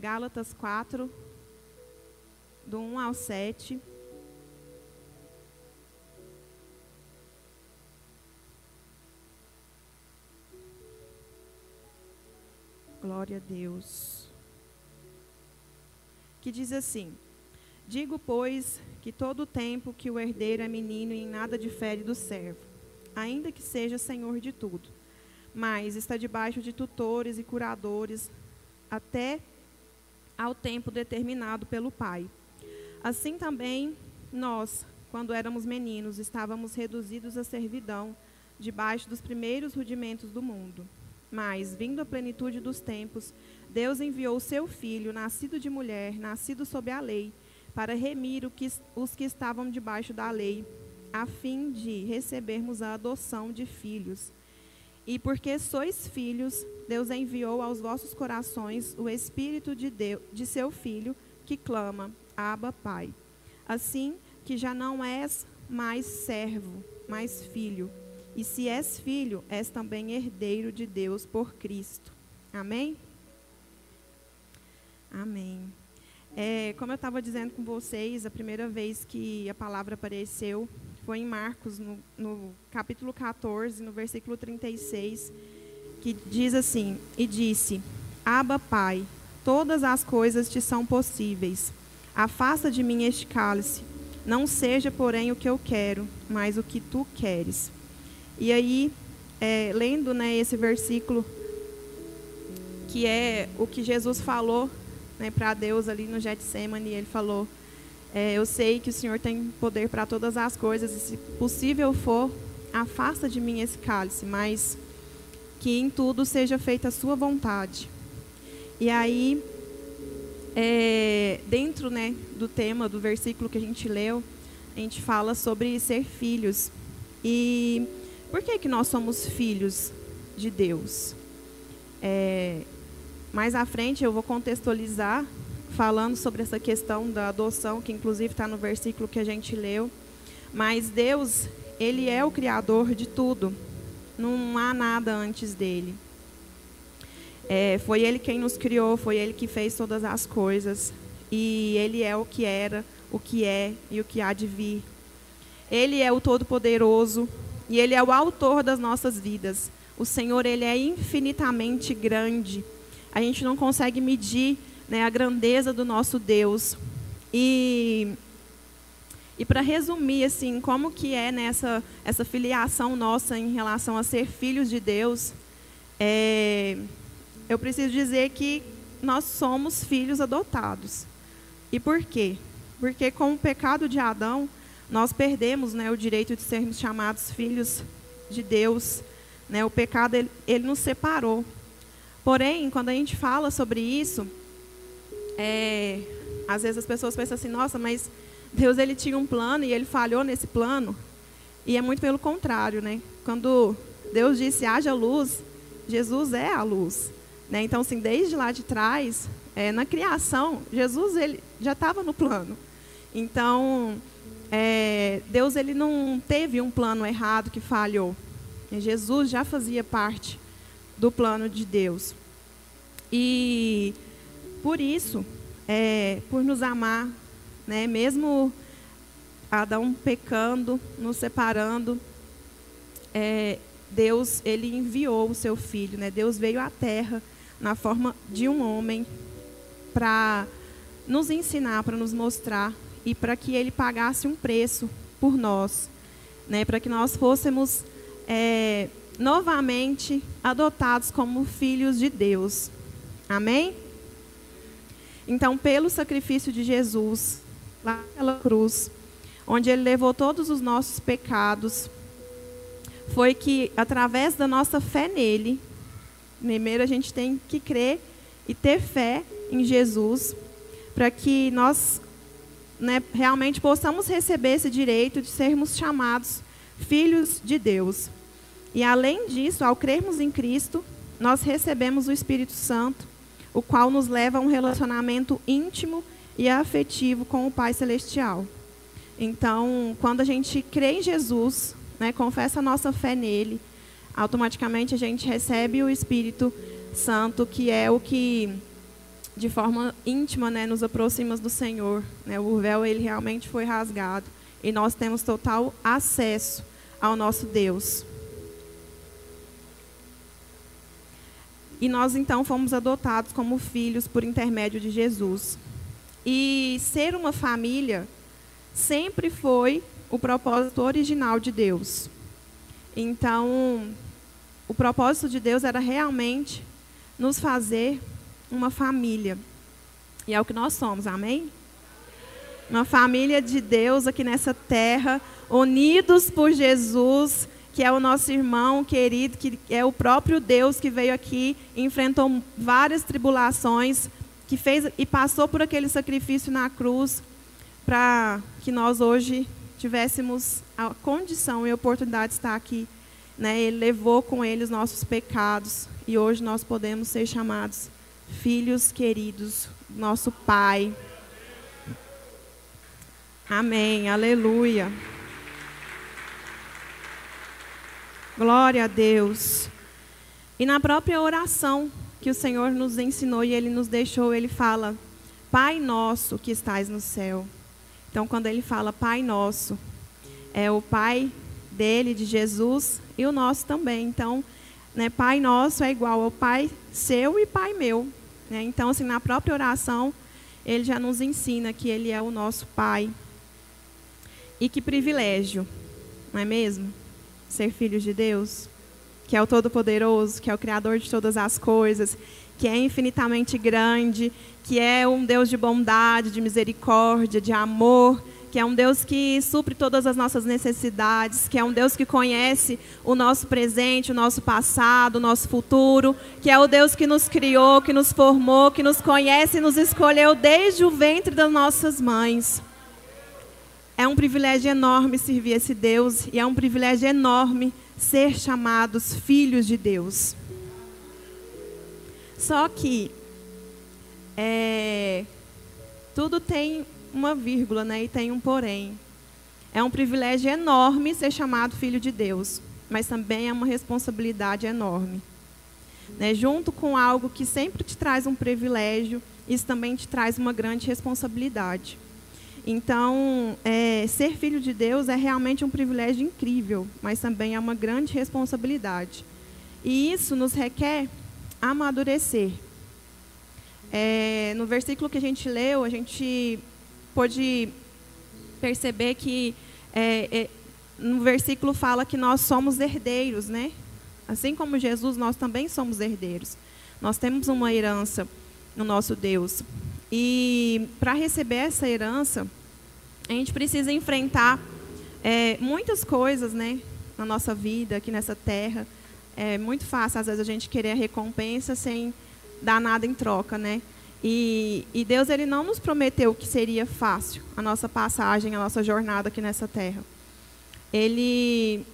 Gálatas 4, do 1 ao 7. Glória a Deus. Que diz assim: Digo, pois, que todo o tempo que o herdeiro é menino e em nada difere do servo, ainda que seja senhor de tudo, mas está debaixo de tutores e curadores até ao tempo determinado pelo Pai. Assim também nós, quando éramos meninos, estávamos reduzidos à servidão, debaixo dos primeiros rudimentos do mundo. Mas, vindo a plenitude dos tempos, Deus enviou o seu Filho, nascido de mulher, nascido sob a lei, para remir que, os que estavam debaixo da lei, a fim de recebermos a adoção de filhos. E porque sois filhos, Deus enviou aos vossos corações o Espírito de, Deus, de seu Filho, que clama, Abba, Pai. Assim que já não és mais servo, mas filho. E se és filho, és também herdeiro de Deus por Cristo. Amém? Amém. É, como eu estava dizendo com vocês, a primeira vez que a palavra apareceu foi em Marcos, no, no capítulo 14, no versículo 36, que diz assim: E disse: Abba, Pai, todas as coisas te são possíveis. Afasta de mim este cálice. Não seja, porém, o que eu quero, mas o que tu queres. E aí, é, lendo né, esse versículo, que é o que Jesus falou né, para Deus ali no Getsemane, ele falou: é, Eu sei que o Senhor tem poder para todas as coisas, e se possível for, afasta de mim esse cálice, mas que em tudo seja feita a sua vontade. E aí, é, dentro né, do tema do versículo que a gente leu, a gente fala sobre ser filhos. E por que, que nós somos filhos de Deus? É, mais à frente eu vou contextualizar, falando sobre essa questão da adoção, que inclusive está no versículo que a gente leu. Mas Deus, Ele é o Criador de tudo. Não há nada antes dele. É, foi Ele quem nos criou, foi Ele que fez todas as coisas. E Ele é o que era, o que é e o que há de vir. Ele é o Todo-Poderoso, e Ele é o autor das nossas vidas. O Senhor, Ele é infinitamente grande. A gente não consegue medir né, a grandeza do nosso Deus. E, e para resumir, assim, como que é nessa essa filiação nossa em relação a ser filhos de Deus, é, eu preciso dizer que nós somos filhos adotados. E por quê? Porque com o pecado de Adão, nós perdemos né, o direito de sermos chamados filhos de Deus. Né? O pecado, ele, ele nos separou. Porém, quando a gente fala sobre isso, é, às vezes as pessoas pensam assim, nossa, mas Deus ele tinha um plano e ele falhou nesse plano. E é muito pelo contrário, né? Quando Deus disse haja luz, Jesus é a luz. Né? Então, assim, desde lá de trás, é, na criação, Jesus ele já estava no plano. Então, é, Deus ele não teve um plano errado que falhou. Jesus já fazia parte do plano de Deus. E por isso, é, por nos amar, né, mesmo Adão pecando, nos separando, é, Deus ele enviou o seu filho, né? Deus veio à Terra na forma de um homem para nos ensinar, para nos mostrar e para que ele pagasse um preço por nós, né, para que nós fôssemos é, novamente adotados como filhos de Deus. Amém? Então, pelo sacrifício de Jesus, lá naquela cruz, onde ele levou todos os nossos pecados, foi que, através da nossa fé nele, primeiro a gente tem que crer e ter fé em Jesus, para que nós né, realmente possamos receber esse direito de sermos chamados filhos de Deus. E além disso, ao crermos em Cristo, nós recebemos o Espírito Santo, o qual nos leva a um relacionamento íntimo e afetivo com o Pai Celestial. Então, quando a gente crê em Jesus, né, confessa a nossa fé nele, automaticamente a gente recebe o Espírito Santo, que é o que de forma íntima, né, nos aproxima do Senhor. Né? O véu ele realmente foi rasgado e nós temos total acesso ao nosso Deus. E nós então fomos adotados como filhos por intermédio de Jesus. E ser uma família sempre foi o propósito original de Deus. Então, o propósito de Deus era realmente nos fazer uma família. E é o que nós somos, amém? Uma família de Deus aqui nessa terra, unidos por Jesus, que é o nosso irmão querido, que é o próprio Deus que veio aqui, enfrentou várias tribulações, que fez e passou por aquele sacrifício na cruz para que nós hoje tivéssemos a condição e a oportunidade de estar aqui. Né? Ele levou com ele os nossos pecados e hoje nós podemos ser chamados filhos queridos, nosso Pai. Amém, aleluia. Glória a Deus. E na própria oração que o Senhor nos ensinou e ele nos deixou, ele fala: Pai nosso que estás no céu. Então, quando ele fala Pai nosso, é o Pai dele, de Jesus, e o nosso também. Então, né, Pai nosso é igual ao Pai seu e Pai meu. Né? Então, assim, na própria oração, ele já nos ensina que ele é o nosso Pai. E que privilégio, não é mesmo? Ser filho de Deus que é o Todo-Poderoso, que é o Criador de todas as coisas, que é infinitamente grande, que é um Deus de bondade, de misericórdia, de amor, que é um Deus que supre todas as nossas necessidades, que é um Deus que conhece o nosso presente, o nosso passado, o nosso futuro, que é o Deus que nos criou, que nos formou, que nos conhece e nos escolheu desde o ventre das nossas mães. É um privilégio enorme servir esse Deus e é um privilégio enorme ser chamados filhos de Deus. Só que é, tudo tem uma vírgula, né? E tem um porém. É um privilégio enorme ser chamado filho de Deus, mas também é uma responsabilidade enorme. Né? Junto com algo que sempre te traz um privilégio, isso também te traz uma grande responsabilidade. Então, é, ser filho de Deus é realmente um privilégio incrível, mas também é uma grande responsabilidade. E isso nos requer amadurecer. É, no versículo que a gente leu, a gente pôde perceber que é, é, no versículo fala que nós somos herdeiros, né? Assim como Jesus, nós também somos herdeiros. Nós temos uma herança no nosso Deus. E para receber essa herança, a gente precisa enfrentar é, muitas coisas, né, na nossa vida, aqui nessa terra. É muito fácil, às vezes, a gente querer a recompensa sem dar nada em troca, né? E, e Deus ele não nos prometeu que seria fácil a nossa passagem, a nossa jornada aqui nessa terra. Ele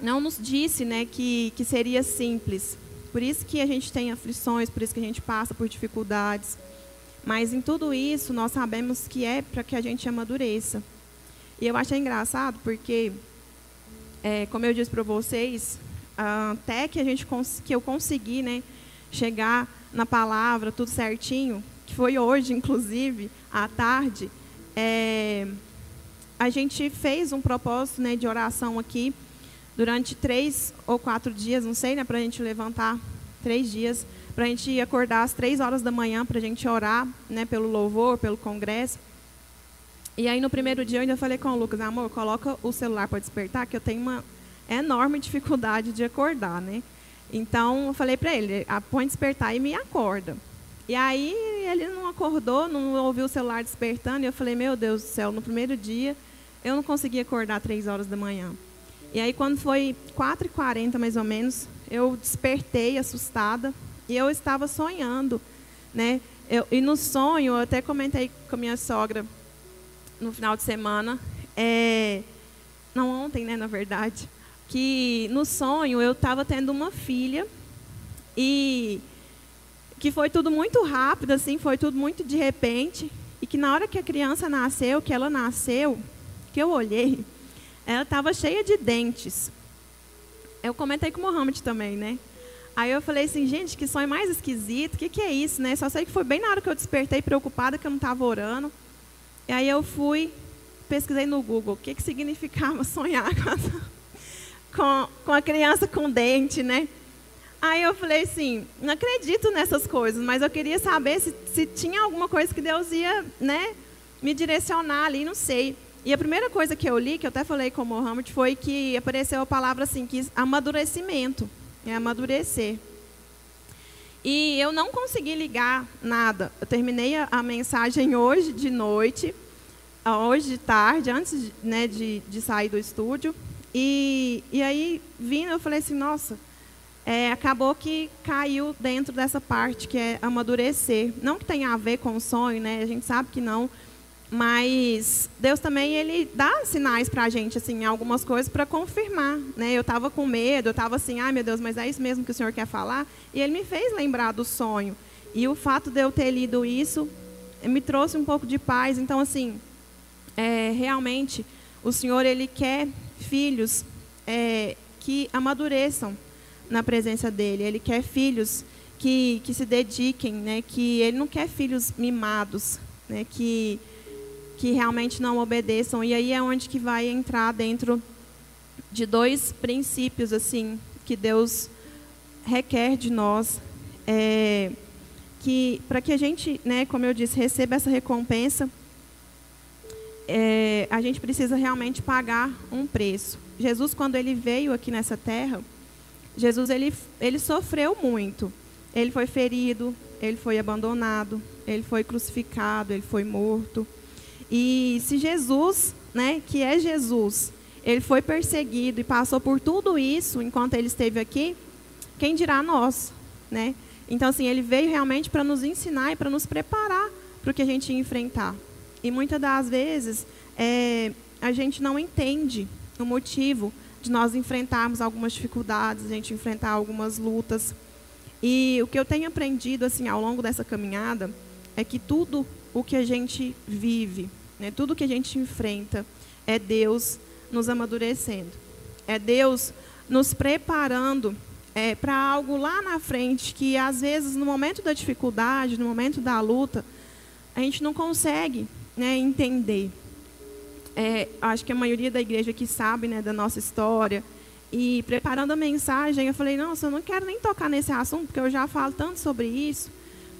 não nos disse, né, que, que seria simples. Por isso que a gente tem aflições, por isso que a gente passa por dificuldades. Mas em tudo isso, nós sabemos que é para que a gente amadureça. E eu achei engraçado porque, é, como eu disse para vocês, até que, a gente, que eu consegui né, chegar na palavra, tudo certinho, que foi hoje, inclusive, à tarde, é, a gente fez um propósito né, de oração aqui durante três ou quatro dias, não sei, né, para a gente levantar três dias para a gente acordar às três horas da manhã para a gente orar, né, pelo louvor, pelo congresso. E aí no primeiro dia eu ainda falei com o Lucas, amor, coloca o celular para despertar, que eu tenho uma enorme dificuldade de acordar, né? Então eu falei para ele, ah, põe despertar e me acorda. E aí ele não acordou, não ouviu o celular despertando, e eu falei, meu Deus do céu, no primeiro dia eu não consegui acordar três horas da manhã. E aí quando foi 4h40 mais ou menos, eu despertei assustada, e eu estava sonhando, né? Eu, e no sonho, eu até comentei com a minha sogra no final de semana, é, não ontem, né, na verdade, que no sonho eu estava tendo uma filha e que foi tudo muito rápido, assim, foi tudo muito de repente, e que na hora que a criança nasceu, que ela nasceu, que eu olhei, ela estava cheia de dentes. Eu comentei com o Mohamed também, né? Aí eu falei assim, gente, que sonho mais esquisito, o que, que é isso, né? Só sei que foi bem na hora que eu despertei, preocupada, que eu não estava orando. E aí eu fui, pesquisei no Google, o que, que significava sonhar com, com, com a criança com dente, né? Aí eu falei assim, não acredito nessas coisas, mas eu queria saber se, se tinha alguma coisa que Deus ia, né, me direcionar ali, não sei. E a primeira coisa que eu li, que eu até falei com o Mohammed, foi que apareceu a palavra assim, que amadurecimento, é amadurecer. E eu não consegui ligar nada. Eu terminei a, a mensagem hoje de noite, hoje de tarde, antes né, de, de sair do estúdio. E, e aí, vindo, eu falei assim, nossa, é, acabou que caiu dentro dessa parte que é amadurecer. Não que tenha a ver com o sonho, né? A gente sabe que não. Mas Deus também ele dá sinais para a gente, assim, algumas coisas para confirmar, né? Eu estava com medo, eu estava assim, ai meu Deus, mas é isso mesmo que o Senhor quer falar? E Ele me fez lembrar do sonho. E o fato de eu ter lido isso me trouxe um pouco de paz. Então, assim, é, realmente, o Senhor ele quer filhos é, que amadureçam na presença dele. Ele quer filhos que, que se dediquem, né? Que ele não quer filhos mimados, né? Que que realmente não obedeçam. E aí é onde que vai entrar dentro de dois princípios assim que Deus requer de nós, é, que para que a gente, né, como eu disse, receba essa recompensa, é, a gente precisa realmente pagar um preço. Jesus, quando ele veio aqui nessa terra, Jesus ele, ele sofreu muito. Ele foi ferido, ele foi abandonado, ele foi crucificado, ele foi morto. E se Jesus, né, que é Jesus, ele foi perseguido e passou por tudo isso enquanto ele esteve aqui, quem dirá nós, né? Então assim, ele veio realmente para nos ensinar e para nos preparar para o que a gente ia enfrentar. E muitas das vezes é, a gente não entende o motivo de nós enfrentarmos algumas dificuldades, a gente enfrentar algumas lutas. E o que eu tenho aprendido assim ao longo dessa caminhada é que tudo o que a gente vive, né, tudo que a gente enfrenta, é Deus nos amadurecendo. É Deus nos preparando é, para algo lá na frente que, às vezes, no momento da dificuldade, no momento da luta, a gente não consegue né, entender. É, acho que a maioria da igreja aqui sabe né, da nossa história. E preparando a mensagem, eu falei: nossa, eu não quero nem tocar nesse assunto, porque eu já falo tanto sobre isso.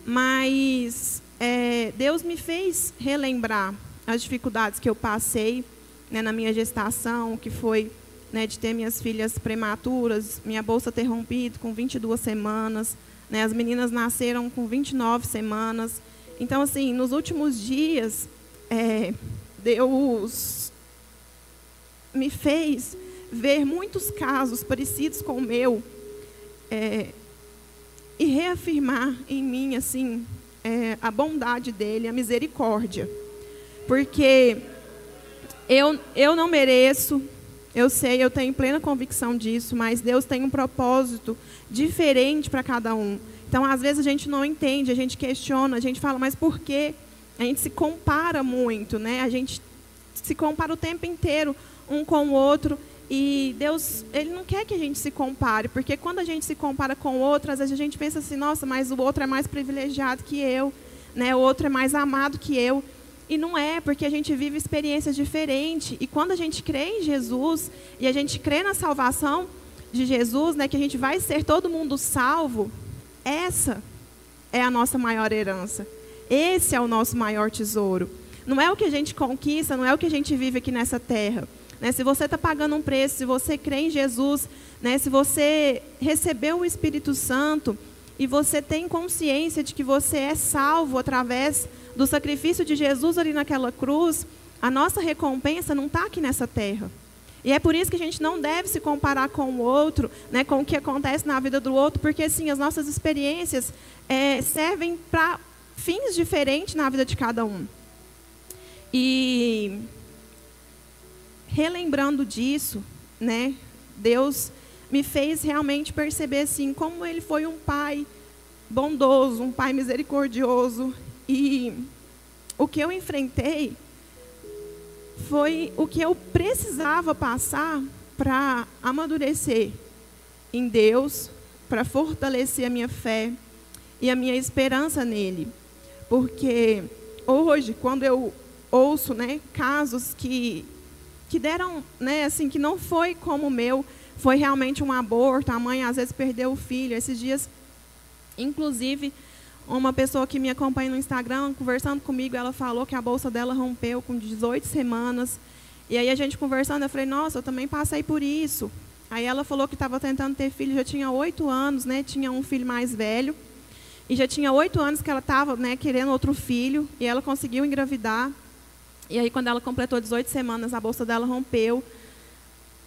Mas é, Deus me fez relembrar as dificuldades que eu passei né, na minha gestação, que foi né, de ter minhas filhas prematuras, minha bolsa ter rompido com 22 semanas, né, as meninas nasceram com 29 semanas. Então, assim, nos últimos dias, é, Deus me fez ver muitos casos parecidos com o meu é, e reafirmar em mim, assim, é, a bondade dele, a misericórdia. Porque eu, eu não mereço, eu sei, eu tenho plena convicção disso, mas Deus tem um propósito diferente para cada um. Então, às vezes, a gente não entende, a gente questiona, a gente fala, mas por quê? A gente se compara muito, né? A gente se compara o tempo inteiro um com o outro. E Deus, Ele não quer que a gente se compare, porque quando a gente se compara com o outro, às vezes a gente pensa assim, nossa, mas o outro é mais privilegiado que eu, né? o outro é mais amado que eu. E não é, porque a gente vive experiências diferentes. E quando a gente crê em Jesus, e a gente crê na salvação de Jesus, né, que a gente vai ser todo mundo salvo, essa é a nossa maior herança. Esse é o nosso maior tesouro. Não é o que a gente conquista, não é o que a gente vive aqui nessa terra. Né? Se você está pagando um preço, se você crê em Jesus, né? se você recebeu o Espírito Santo e você tem consciência de que você é salvo através do sacrifício de Jesus ali naquela cruz, a nossa recompensa não está aqui nessa terra. E é por isso que a gente não deve se comparar com o outro, né, com o que acontece na vida do outro, porque assim, as nossas experiências é, servem para fins diferentes na vida de cada um. E relembrando disso, né, Deus me fez realmente perceber assim como ele foi um pai bondoso, um pai misericordioso e o que eu enfrentei foi o que eu precisava passar para amadurecer em Deus, para fortalecer a minha fé e a minha esperança nele. Porque hoje, quando eu ouço, né, casos que que deram, né, assim, que não foi como o meu, foi realmente um aborto, a mãe às vezes perdeu o filho. Esses dias, inclusive, uma pessoa que me acompanha no Instagram, conversando comigo, ela falou que a bolsa dela rompeu com 18 semanas. E aí a gente conversando, eu falei, nossa, eu também passei por isso. Aí ela falou que estava tentando ter filho, já tinha oito anos, né? Tinha um filho mais velho. E já tinha oito anos que ela estava né, querendo outro filho. E ela conseguiu engravidar. E aí, quando ela completou 18 semanas, a bolsa dela rompeu.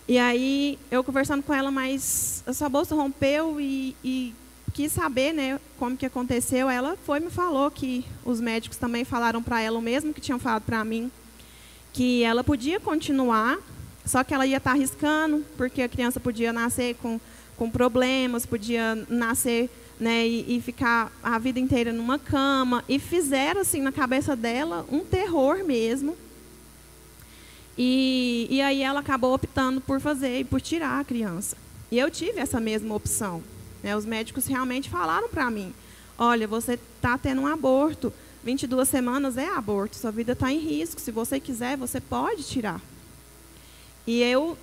E aí, eu conversando com ela, mas a sua bolsa rompeu e, e quis saber né, como que aconteceu. Ela foi me falou que os médicos também falaram para ela o mesmo que tinham falado para mim, que ela podia continuar, só que ela ia estar tá arriscando, porque a criança podia nascer com, com problemas, podia nascer né, e, e, ficar a vida inteira numa cama. E fizeram assim na cabeça dela um terror mesmo. E, e aí ela acabou optando por fazer e por tirar a criança. E eu tive essa mesma opção. Né? Os médicos realmente falaram para mim: olha, você está tendo um aborto. 22 semanas é aborto, sua vida está em risco. Se você quiser, você pode tirar. E eu,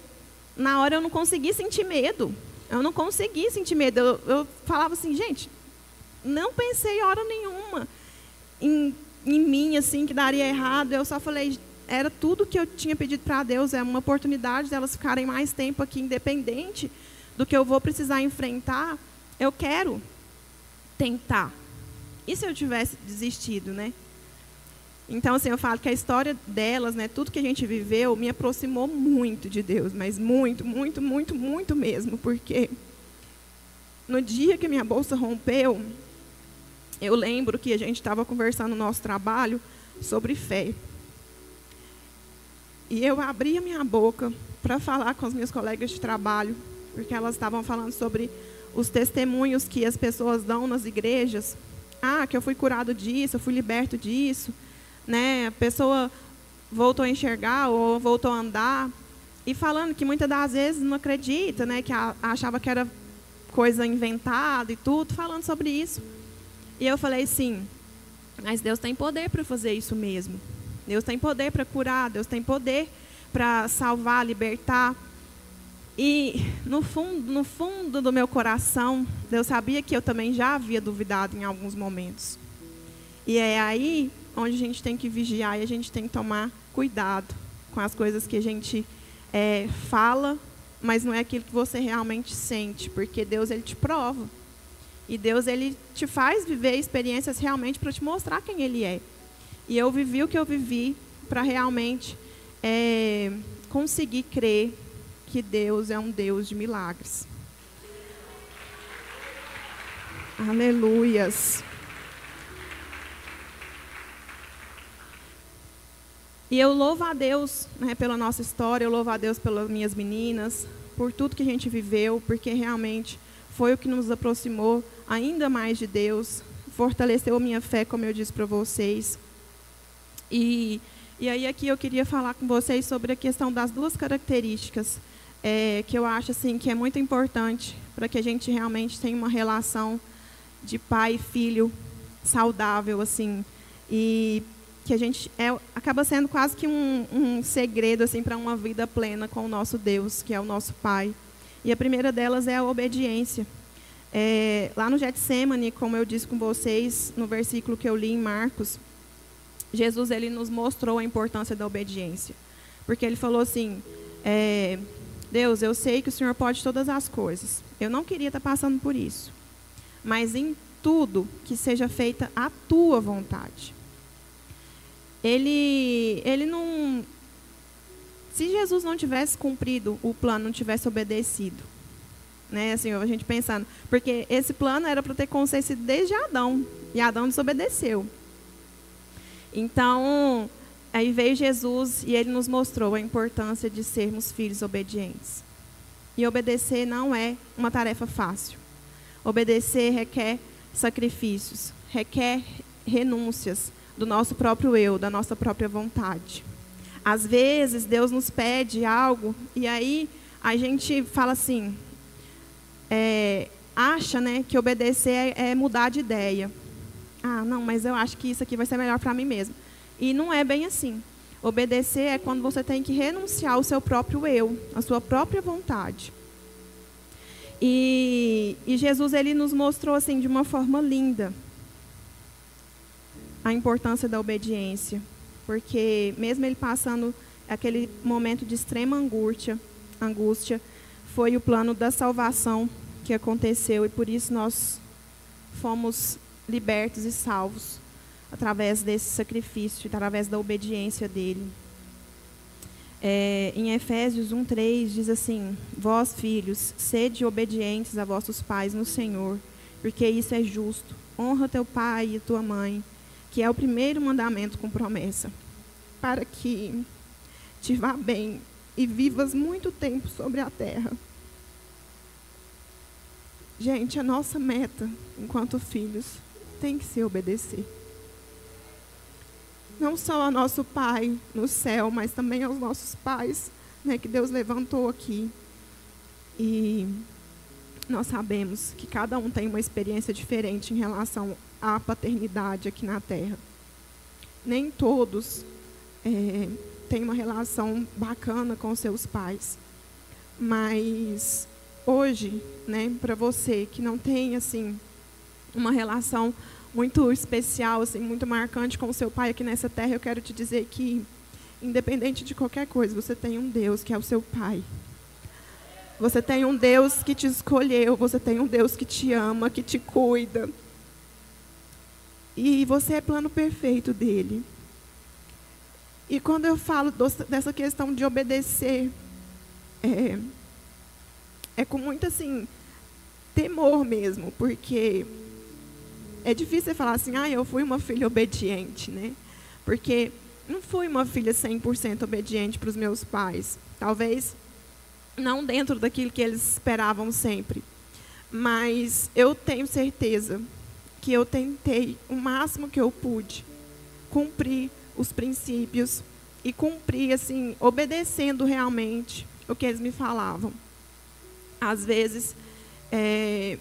na hora, eu não consegui sentir medo. Eu não consegui sentir medo. Eu, eu falava assim, gente, não pensei hora nenhuma em, em mim, assim, que daria errado. Eu só falei, era tudo que eu tinha pedido para Deus, é uma oportunidade delas de ficarem mais tempo aqui, independente do que eu vou precisar enfrentar. Eu quero tentar. E se eu tivesse desistido, né? Então, assim, eu falo que a história delas, né, tudo que a gente viveu, me aproximou muito de Deus, mas muito, muito, muito, muito mesmo, porque no dia que minha bolsa rompeu, eu lembro que a gente estava conversando no nosso trabalho sobre fé. E eu abri a minha boca para falar com as minhas colegas de trabalho, porque elas estavam falando sobre os testemunhos que as pessoas dão nas igrejas. Ah, que eu fui curado disso, eu fui liberto disso né? A pessoa voltou a enxergar ou voltou a andar e falando que muitas das vezes não acredita, né? Que achava que era coisa inventada e tudo, falando sobre isso. E eu falei sim, mas Deus tem poder para fazer isso mesmo. Deus tem poder para curar, Deus tem poder para salvar, libertar. E no fundo, no fundo do meu coração, Deus sabia que eu também já havia duvidado em alguns momentos. E é aí onde a gente tem que vigiar e a gente tem que tomar cuidado com as coisas que a gente é, fala, mas não é aquilo que você realmente sente, porque Deus ele te prova. E Deus ele te faz viver experiências realmente para te mostrar quem Ele é. E eu vivi o que eu vivi para realmente é, conseguir crer que Deus é um Deus de milagres. Aleluias. E eu louvo a Deus né, pela nossa história, eu louvo a Deus pelas minhas meninas, por tudo que a gente viveu, porque realmente foi o que nos aproximou ainda mais de Deus, fortaleceu minha fé, como eu disse para vocês. E, e aí aqui eu queria falar com vocês sobre a questão das duas características é, que eu acho assim que é muito importante para que a gente realmente tenha uma relação de pai e filho saudável assim e que a gente é, acaba sendo quase que um, um segredo assim para uma vida plena com o nosso Deus, que é o nosso Pai. E a primeira delas é a obediência. É, lá no Getsemane, como eu disse com vocês, no versículo que eu li em Marcos, Jesus ele nos mostrou a importância da obediência. Porque ele falou assim, é, Deus, eu sei que o Senhor pode todas as coisas. Eu não queria estar passando por isso. Mas em tudo que seja feita a tua vontade ele, ele não. Se Jesus não tivesse cumprido o plano, não tivesse obedecido, né? Assim, a gente pensando, porque esse plano era para ter acontecido desde Adão e Adão desobedeceu. Então, aí veio Jesus e ele nos mostrou a importância de sermos filhos obedientes. E obedecer não é uma tarefa fácil. Obedecer requer sacrifícios, requer renúncias, do nosso próprio eu, da nossa própria vontade. Às vezes, Deus nos pede algo e aí a gente fala assim: é, acha né, que obedecer é, é mudar de ideia. Ah, não, mas eu acho que isso aqui vai ser melhor para mim mesmo. E não é bem assim. Obedecer é quando você tem que renunciar ao seu próprio eu, à sua própria vontade. E, e Jesus ele nos mostrou assim de uma forma linda a importância da obediência, porque mesmo ele passando aquele momento de extrema angústia, angústia, foi o plano da salvação que aconteceu e por isso nós fomos libertos e salvos através desse sacrifício, através da obediência dele. É, em Efésios 1:3 diz assim: Vós filhos, sede obedientes a vossos pais no Senhor, porque isso é justo. Honra teu pai e tua mãe, que é o primeiro mandamento com promessa, para que te vá bem e vivas muito tempo sobre a terra. Gente, a nossa meta, enquanto filhos, tem que ser obedecer. Não só ao nosso Pai no céu, mas também aos nossos pais, né, que Deus levantou aqui. E nós sabemos que cada um tem uma experiência diferente em relação à paternidade aqui na Terra. Nem todos é, têm uma relação bacana com seus pais, mas hoje, né, para você que não tem assim uma relação muito especial, assim, muito marcante com o seu pai aqui nessa terra, eu quero te dizer que, independente de qualquer coisa, você tem um Deus que é o seu pai. Você tem um Deus que te escolheu, você tem um Deus que te ama, que te cuida. E você é plano perfeito dele. E quando eu falo dessa questão de obedecer, é, é com muito assim temor mesmo, porque é difícil falar assim, ah, eu fui uma filha obediente, né? Porque não fui uma filha 100% obediente para os meus pais. Talvez não dentro daquilo que eles esperavam sempre. Mas eu tenho certeza que eu tentei o máximo que eu pude cumprir os princípios e cumprir assim, obedecendo realmente o que eles me falavam. Às vezes, é,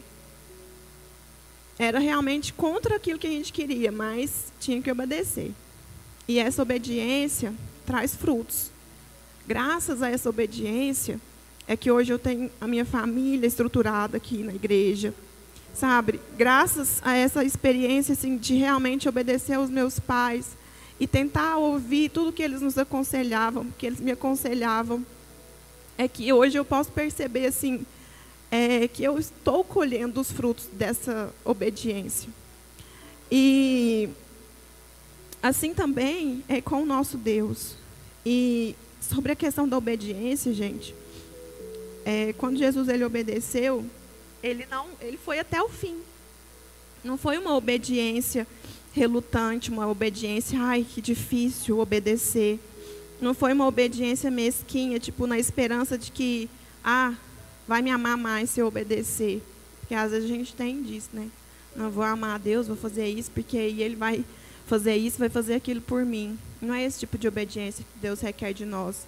era realmente contra aquilo que a gente queria, mas tinha que obedecer. E essa obediência traz frutos. Graças a essa obediência é que hoje eu tenho a minha família estruturada aqui na igreja. Sabe? Graças a essa experiência assim, de realmente obedecer aos meus pais e tentar ouvir tudo que eles nos aconselhavam, que eles me aconselhavam, é que hoje eu posso perceber assim é, que eu estou colhendo os frutos dessa obediência. E assim também é com o nosso Deus. E sobre a questão da obediência, gente, é, quando Jesus ele obedeceu, ele não, ele foi até o fim. Não foi uma obediência relutante, uma obediência, ai, que difícil obedecer. Não foi uma obediência mesquinha, tipo na esperança de que, ah, vai me amar mais se eu obedecer. Porque às vezes a gente tem disso, né? Não vou amar a Deus, vou fazer isso, porque aí Ele vai fazer isso, vai fazer aquilo por mim. Não é esse tipo de obediência que Deus requer de nós.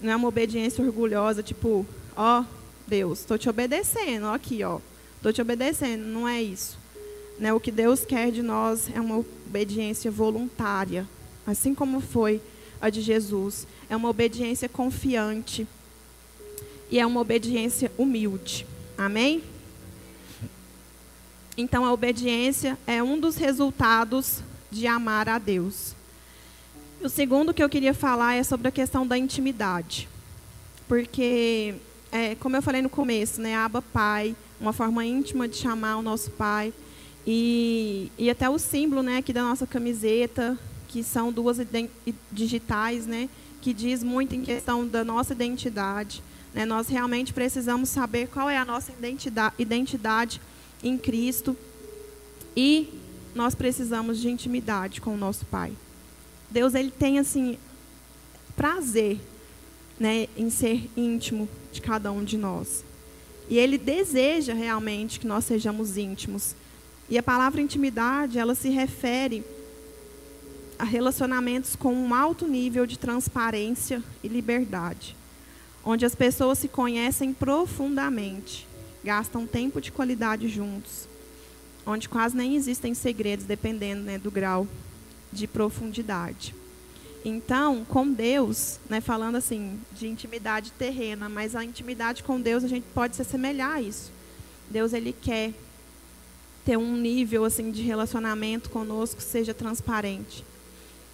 Não é uma obediência orgulhosa, tipo, ó, oh, Deus, estou te obedecendo, ó, aqui, ó, estou te obedecendo. Não é isso. Né? O que Deus quer de nós é uma obediência voluntária, assim como foi a de Jesus. É uma obediência confiante e é uma obediência humilde. Amém? Então, a obediência é um dos resultados de amar a Deus. O segundo que eu queria falar é sobre a questão da intimidade. Porque, é, como eu falei no começo, né, Aba Pai, uma forma íntima de chamar o nosso Pai. E, e até o símbolo né, aqui da nossa camiseta, que são duas digitais, né, que diz muito em questão da nossa identidade. Né? Nós realmente precisamos saber qual é a nossa identidade, identidade em Cristo e nós precisamos de intimidade com o nosso Pai. Deus ele tem assim prazer, né, em ser íntimo de cada um de nós. E ele deseja realmente que nós sejamos íntimos. E a palavra intimidade, ela se refere a relacionamentos com um alto nível de transparência e liberdade onde as pessoas se conhecem profundamente gastam tempo de qualidade juntos, onde quase nem existem segredos, dependendo né, do grau de profundidade. Então, com Deus, né, falando assim de intimidade terrena, mas a intimidade com Deus a gente pode se assemelhar a isso. Deus ele quer ter um nível assim de relacionamento conosco que seja transparente,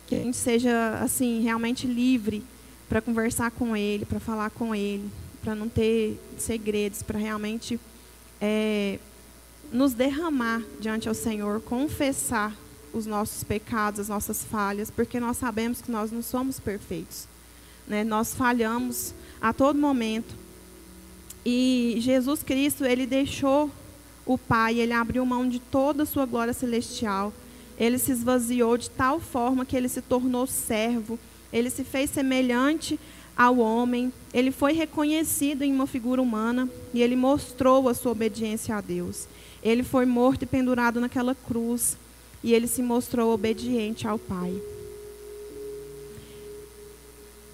que a gente seja assim realmente livre para conversar com Ele, para falar com Ele, para não ter segredos, para realmente é, nos derramar diante ao Senhor, confessar os nossos pecados, as nossas falhas, porque nós sabemos que nós não somos perfeitos. Né? Nós falhamos a todo momento. E Jesus Cristo, ele deixou o Pai, ele abriu mão de toda a sua glória celestial. Ele se esvaziou de tal forma que ele se tornou servo. Ele se fez semelhante ao homem. Ele foi reconhecido em uma figura humana e ele mostrou a sua obediência a Deus. Ele foi morto e pendurado naquela cruz e ele se mostrou obediente ao Pai.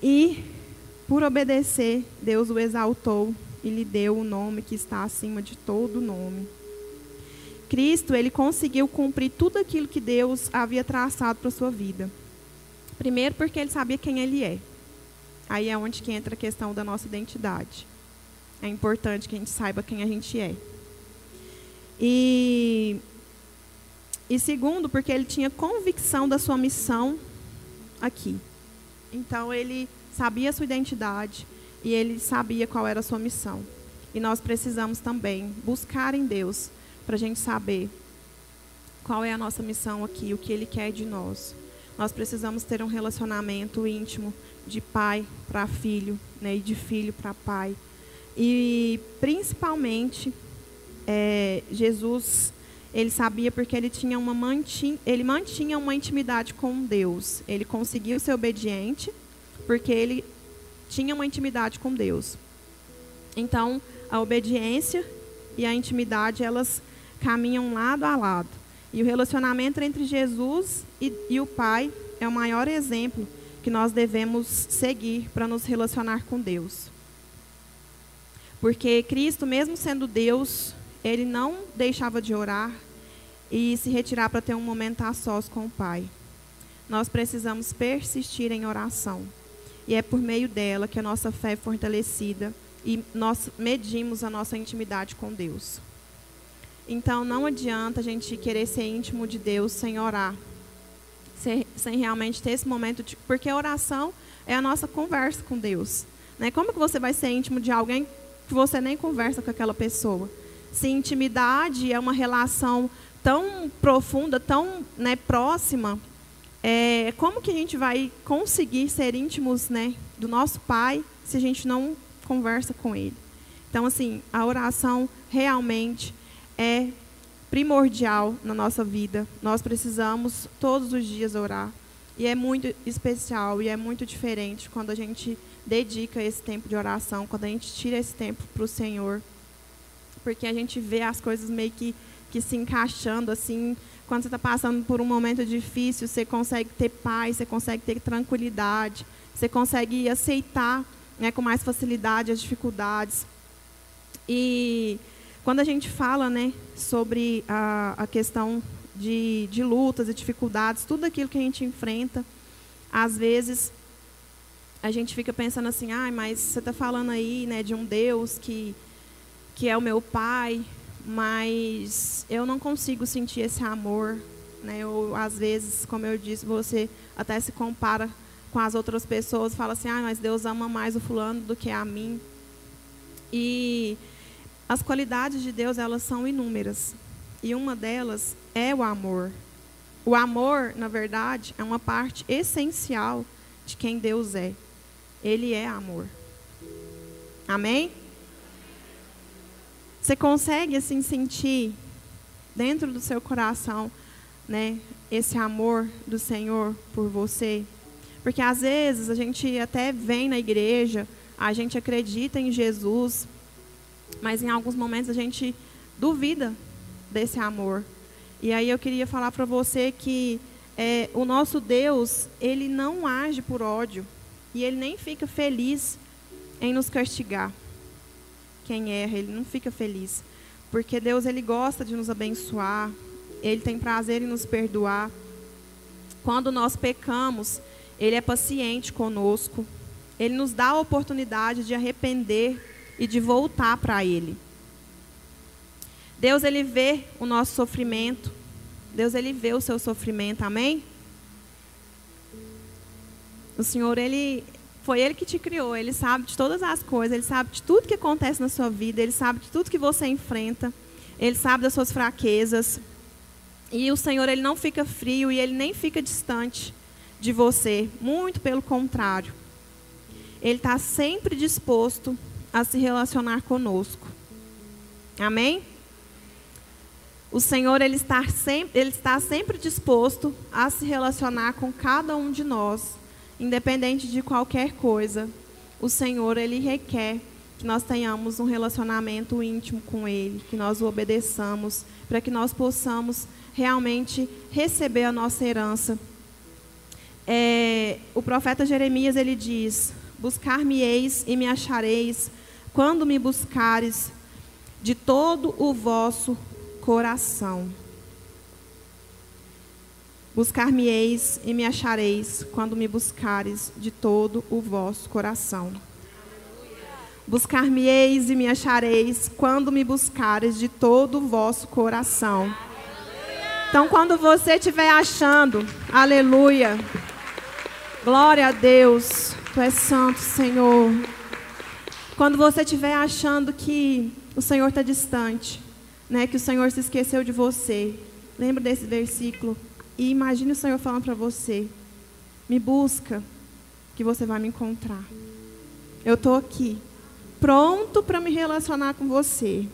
E, por obedecer, Deus o exaltou e lhe deu o nome que está acima de todo nome. Cristo, ele conseguiu cumprir tudo aquilo que Deus havia traçado para a sua vida. Primeiro, porque ele sabia quem ele é. Aí é onde que entra a questão da nossa identidade. É importante que a gente saiba quem a gente é. E e segundo, porque ele tinha convicção da sua missão aqui. Então ele sabia a sua identidade e ele sabia qual era a sua missão. E nós precisamos também buscar em Deus para a gente saber qual é a nossa missão aqui, o que Ele quer de nós. Nós precisamos ter um relacionamento íntimo de pai para filho, né, e de filho para pai. E principalmente é, Jesus ele sabia porque ele tinha uma mantinha, ele mantinha uma intimidade com Deus. Ele conseguiu ser obediente porque ele tinha uma intimidade com Deus. Então, a obediência e a intimidade, elas caminham lado a lado. E o relacionamento entre Jesus e, e o Pai é o maior exemplo que nós devemos seguir para nos relacionar com Deus. Porque Cristo, mesmo sendo Deus, ele não deixava de orar, e se retirar para ter um momento a sós com o Pai. Nós precisamos persistir em oração. E é por meio dela que a nossa fé é fortalecida e nós medimos a nossa intimidade com Deus. Então não adianta a gente querer ser íntimo de Deus sem orar, sem, sem realmente ter esse momento de, porque oração é a nossa conversa com Deus. Né? Como que você vai ser íntimo de alguém que você nem conversa com aquela pessoa? Se intimidade é uma relação tão profunda, tão né, próxima, é, como que a gente vai conseguir ser íntimos né, do nosso Pai se a gente não conversa com Ele? Então, assim, a oração realmente é primordial na nossa vida. Nós precisamos todos os dias orar. E é muito especial e é muito diferente quando a gente dedica esse tempo de oração, quando a gente tira esse tempo para o Senhor. Porque a gente vê as coisas meio que que se encaixando assim. Quando você está passando por um momento difícil, você consegue ter paz, você consegue ter tranquilidade, você consegue aceitar né, com mais facilidade as dificuldades. E quando a gente fala né, sobre a, a questão de, de lutas e dificuldades, tudo aquilo que a gente enfrenta, às vezes a gente fica pensando assim, ah, mas você está falando aí né, de um Deus que, que é o meu pai, mas eu não consigo sentir esse amor. Né? Eu, às vezes, como eu disse, você até se compara com as outras pessoas fala assim, ah, mas Deus ama mais o fulano do que a mim. E as qualidades de Deus, elas são inúmeras. E uma delas é o amor. O amor, na verdade, é uma parte essencial de quem Deus é. Ele é amor. Amém? Você consegue assim sentir dentro do seu coração, né, esse amor do Senhor por você? Porque às vezes a gente até vem na igreja, a gente acredita em Jesus, mas em alguns momentos a gente duvida desse amor. E aí eu queria falar para você que é, o nosso Deus, ele não age por ódio e ele nem fica feliz em nos castigar. Quem erra, ele não fica feliz. Porque Deus ele gosta de nos abençoar, ele tem prazer em nos perdoar. Quando nós pecamos, ele é paciente conosco. Ele nos dá a oportunidade de arrepender e de voltar para ele. Deus ele vê o nosso sofrimento. Deus ele vê o seu sofrimento. Amém? O Senhor ele foi ele que te criou, ele sabe de todas as coisas, ele sabe de tudo que acontece na sua vida, ele sabe de tudo que você enfrenta, ele sabe das suas fraquezas. E o Senhor ele não fica frio e ele nem fica distante de você, muito pelo contrário. Ele está sempre disposto a se relacionar conosco. Amém? O Senhor ele está, sempre, ele está sempre disposto a se relacionar com cada um de nós, independente de qualquer coisa. O Senhor ele requer que nós tenhamos um relacionamento íntimo com Ele, que nós o obedeçamos, para que nós possamos realmente receber a nossa herança. É, o profeta Jeremias ele diz: Buscar-me-eis e me achareis, quando me buscares de todo o vosso coração. Buscar-me-eis e me achareis, quando me buscares de todo o vosso coração. Buscar-me-eis e me achareis, quando me buscares de todo o vosso coração. Então, quando você estiver achando, aleluia, glória a Deus, Tu és santo, Senhor. Quando você estiver achando que o Senhor está distante, né, que o Senhor se esqueceu de você, lembra desse versículo e imagine o Senhor falando para você: me busca, que você vai me encontrar. Eu estou aqui, pronto para me relacionar com você.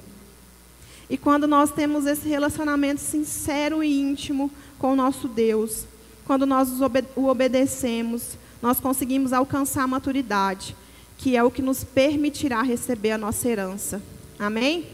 E quando nós temos esse relacionamento sincero e íntimo com o nosso Deus, quando nós o obedecemos, nós conseguimos alcançar a maturidade, que é o que nos permitirá receber a nossa herança. Amém?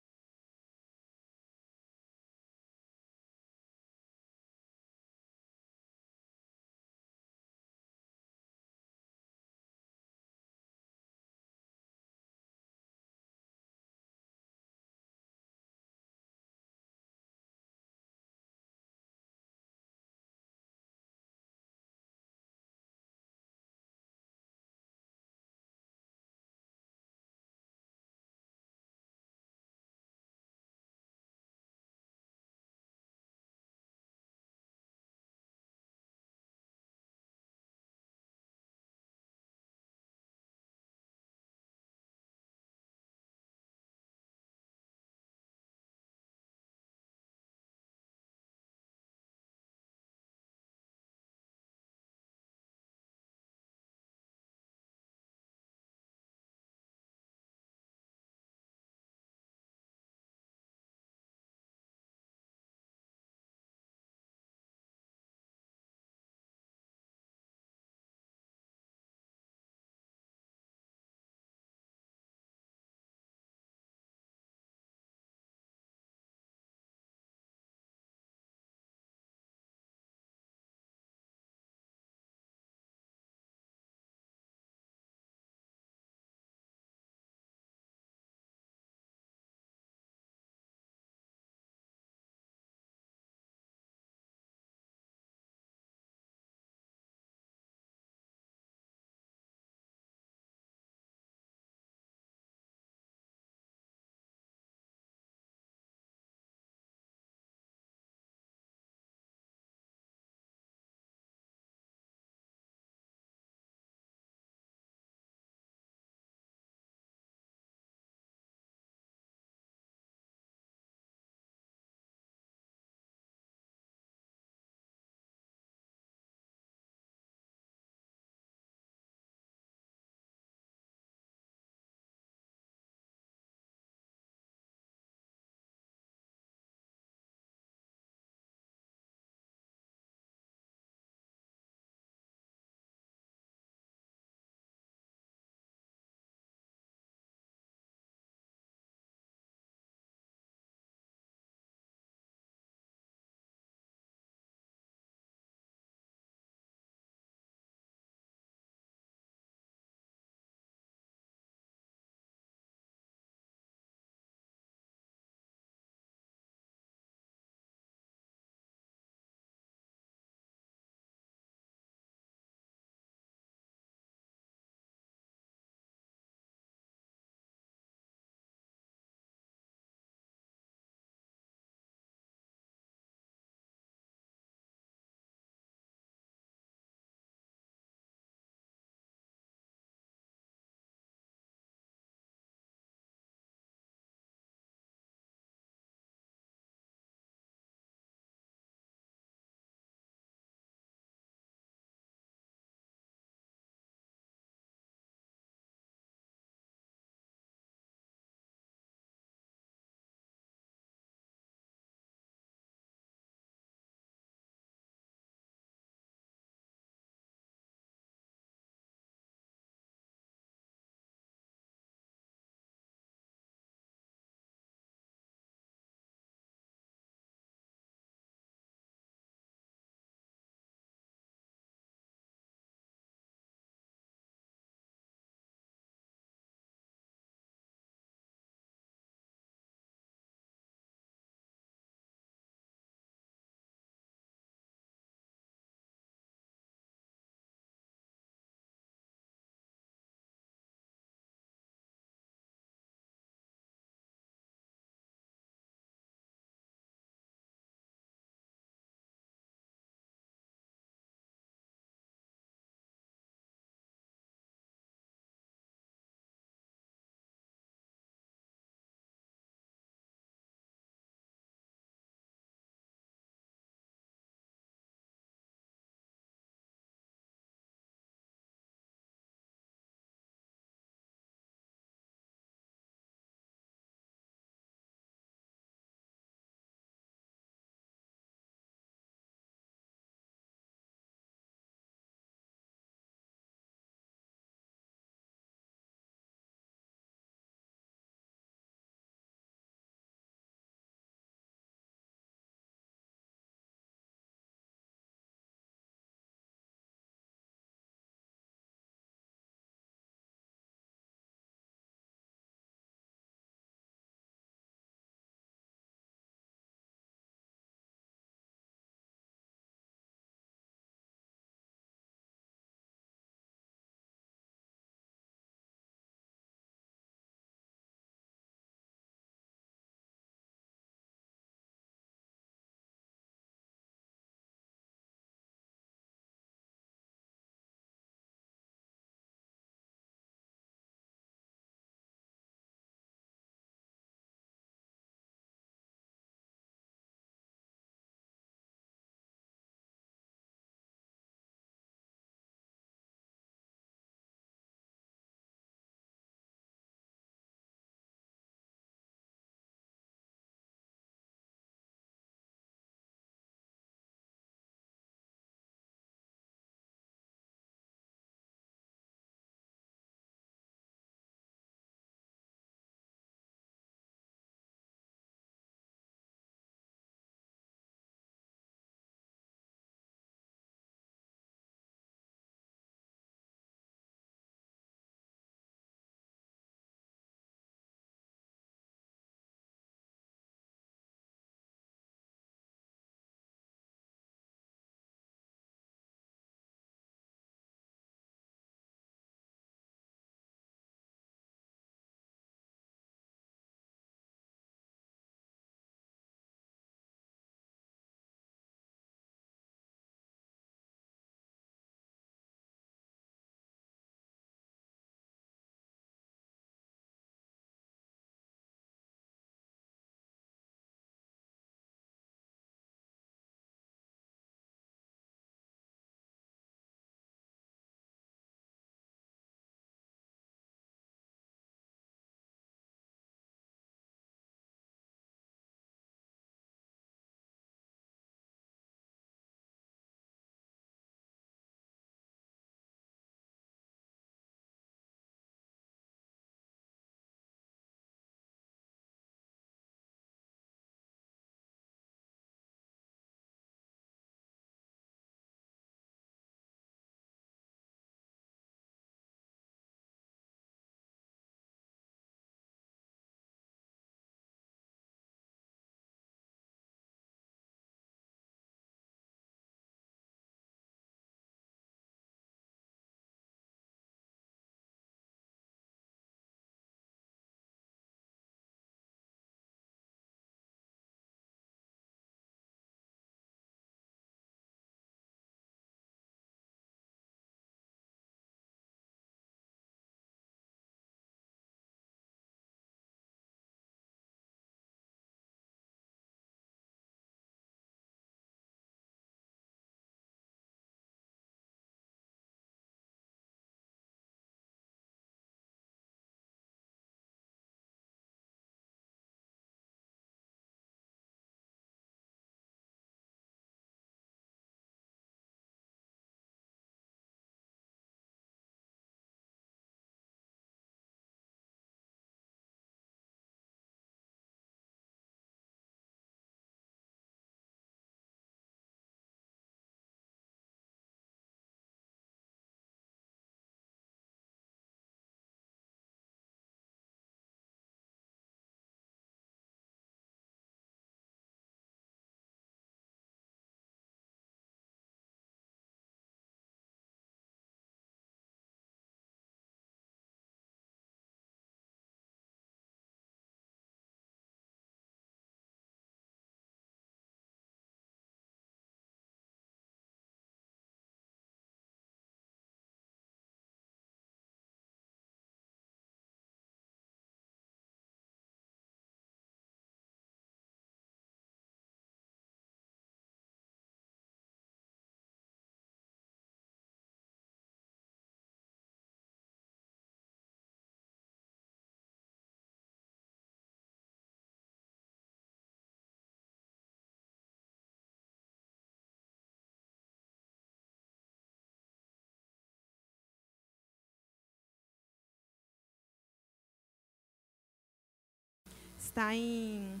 Está em